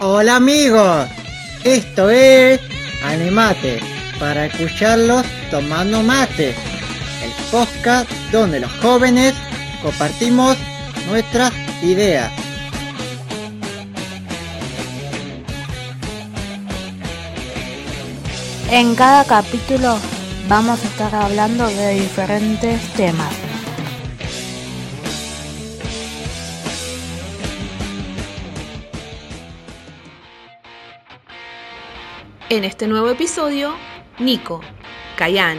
Hola amigos, esto es Animate para escucharlos tomando mate, el podcast donde los jóvenes compartimos nuestras ideas. En cada capítulo vamos a estar hablando de diferentes temas. En este nuevo episodio, Nico, Cayan,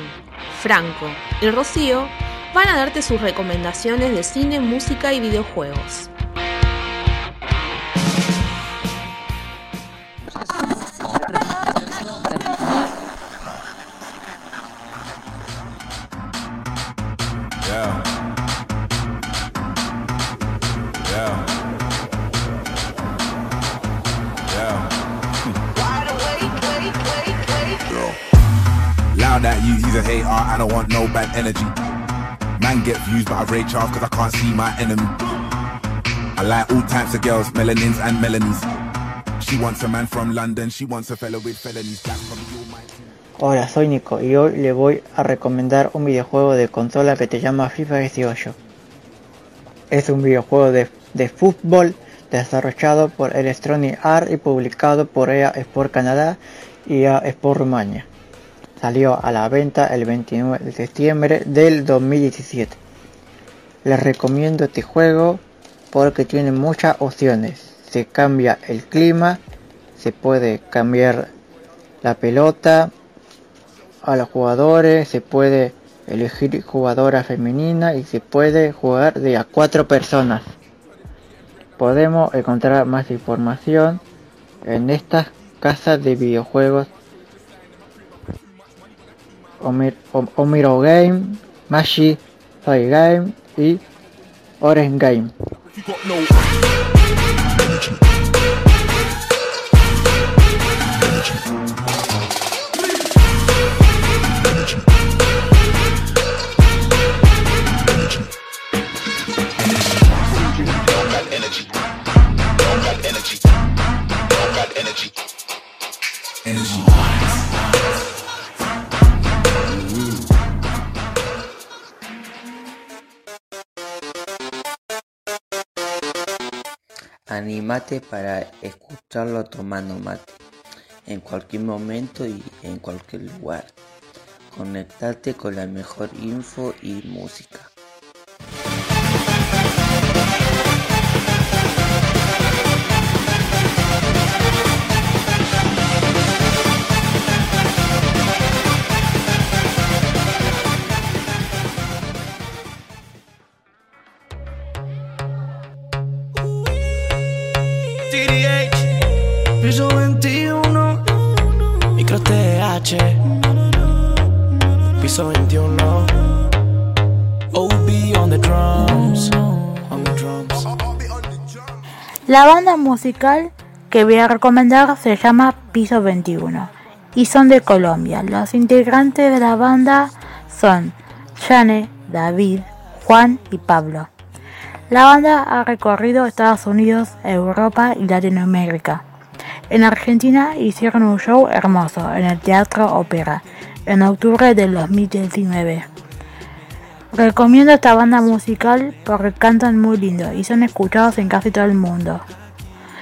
Franco y Rocío van a darte sus recomendaciones de cine, música y videojuegos. He's. I don't want no bad energy. I can't see my enemy. I like all types of girls, melanins and. She wants a man from London, she wants a fella with Hola, soy Nico y hoy le voy a recomendar un videojuego de consola que se llama FIFA 18. Es un videojuego de, de fútbol desarrollado por Electronic Arts y publicado por EA Sport Canadá y EA Sport Rumania. Salió a la venta el 29 de septiembre del 2017. Les recomiendo este juego porque tiene muchas opciones. Se cambia el clima, se puede cambiar la pelota, a los jugadores, se puede elegir jugadora femenina y se puede jugar de a cuatro personas. Podemos encontrar más información en estas casas de videojuegos Omiro Game, Mashi Toy Game y Orange Game. You Animate para escucharlo tomando mate, en cualquier momento y en cualquier lugar. Conectate con la mejor info y música. TDH, piso 21, micro TH, piso 21, OB on the drums, on the drums. La banda musical que voy a recomendar se llama Piso 21 y son de Colombia. Los integrantes de la banda son Jane, David, Juan y Pablo. La banda ha recorrido Estados Unidos, Europa y Latinoamérica. En Argentina hicieron un show hermoso en el Teatro Ópera en octubre del 2019. Recomiendo esta banda musical porque cantan muy lindo y son escuchados en casi todo el mundo.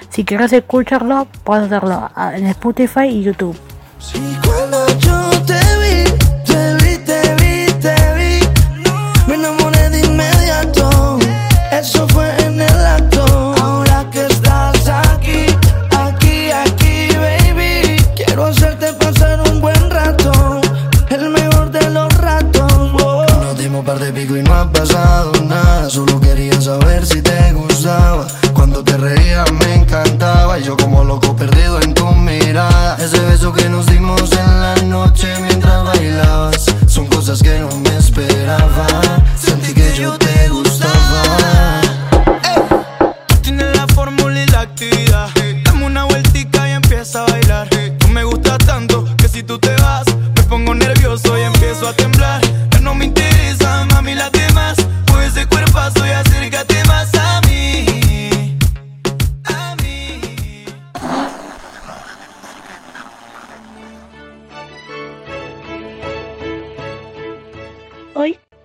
Si quieres escucharlo, puedes hacerlo en Spotify y YouTube.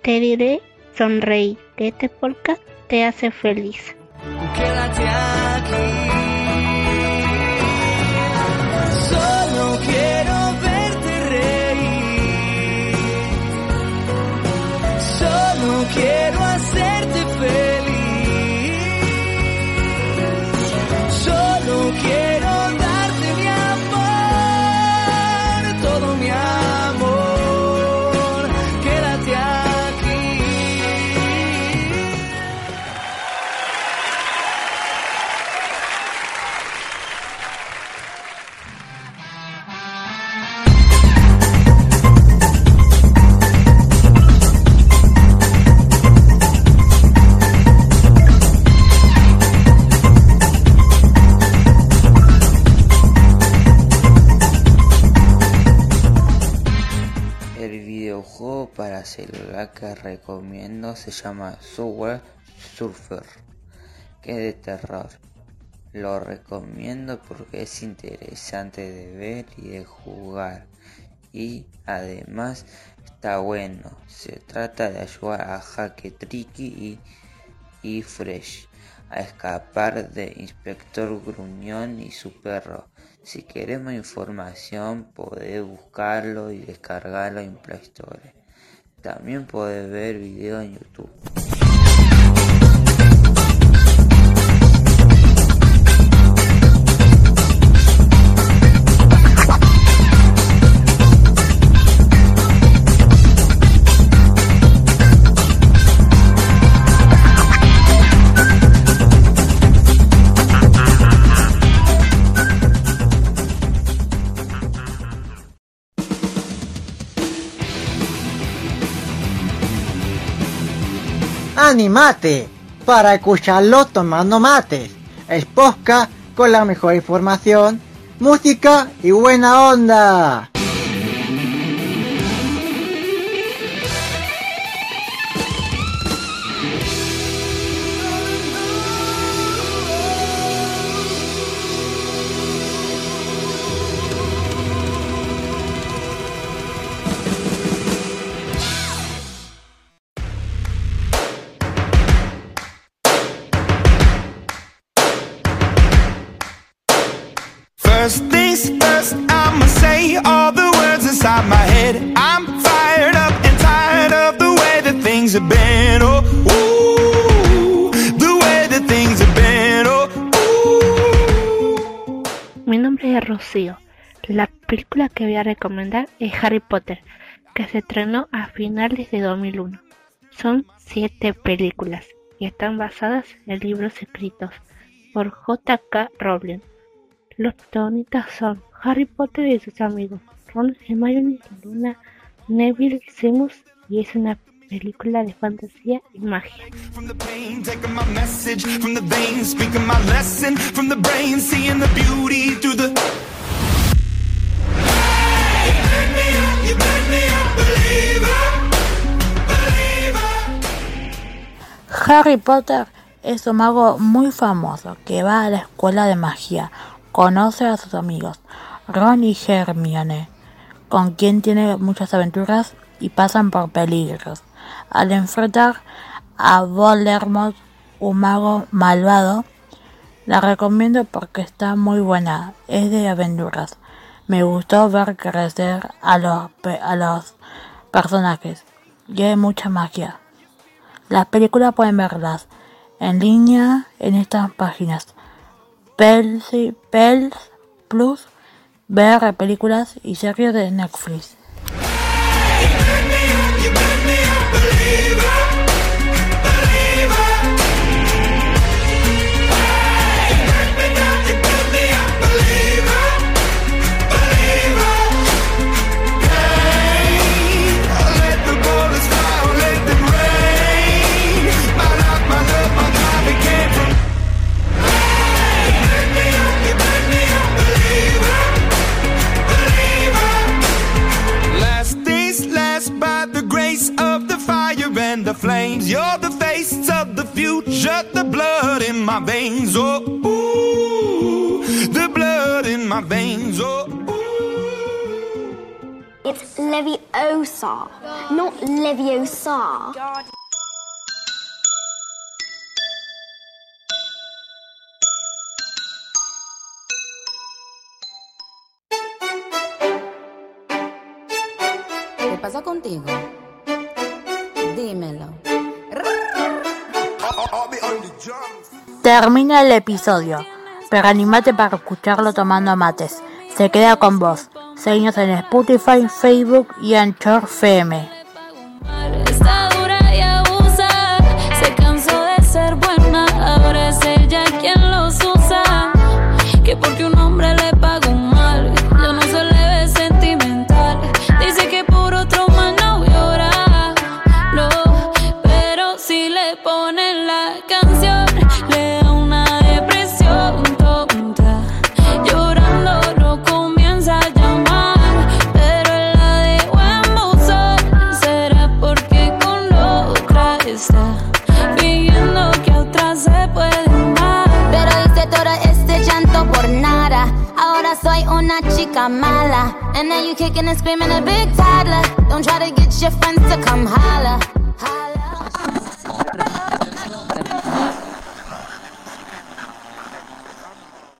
Te diré sonreír, que este podcast te hace feliz. Videojuego para celular que recomiendo se llama Subway Surfer, que es de terror. Lo recomiendo porque es interesante de ver y de jugar. Y además está bueno. Se trata de ayudar a Jaque Tricky y, y Fresh a escapar de Inspector Gruñón y su perro. Si querés más información podés buscarlo y descargarlo en Play Store. También podés ver videos en YouTube. ¡Animate! Para escucharlo tomando mates. El podcast con la mejor información, música y buena onda. All the words inside my head. I'm fired up and tired of the way that things have been. Oh, ooh, the way that things have been. Oh, ooh. Mi nombre es Rocío. La película que voy a recomendar es Harry Potter, que se estrenó a finales de 2001. Son siete películas y están basadas en libros escritos por J.K. Rowling. Los protagonistas son Harry Potter y sus amigos, Ron, Hermione, Luna, Neville, Seamus y es una película de fantasía y magia. Harry Potter es un mago muy famoso que va a la escuela de magia, conoce a sus amigos Ron y Hermione, con quien tiene muchas aventuras y pasan por peligros. Al enfrentar a Voldemort, un mago malvado, la recomiendo porque está muy buena, es de aventuras. Me gustó ver crecer a los, a los personajes y hay mucha magia. Las películas pueden verlas en línea en estas páginas. Pels Plus, ver películas y series de Netflix. My veins. Oh, ooh, the blood in my veins. Oh, ooh. It's Leviosa, not Leviosa. ¿Qué pasa contigo? Dímelo. Termina el episodio, pero animate para escucharlo tomando mates. Se queda con vos. Seguinos en Spotify, Facebook y Anchor FM. Está. Fingiendo que a otra se puede amar. Pero hice todo este llanto por nada. Ahora soy una chica mala. And now you kicking and screaming a big toddler. Don't try to get your friends to come holla.